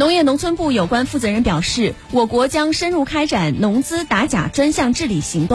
农业农村部有关负责人表示我国将深入开展农资打假专项治理行动。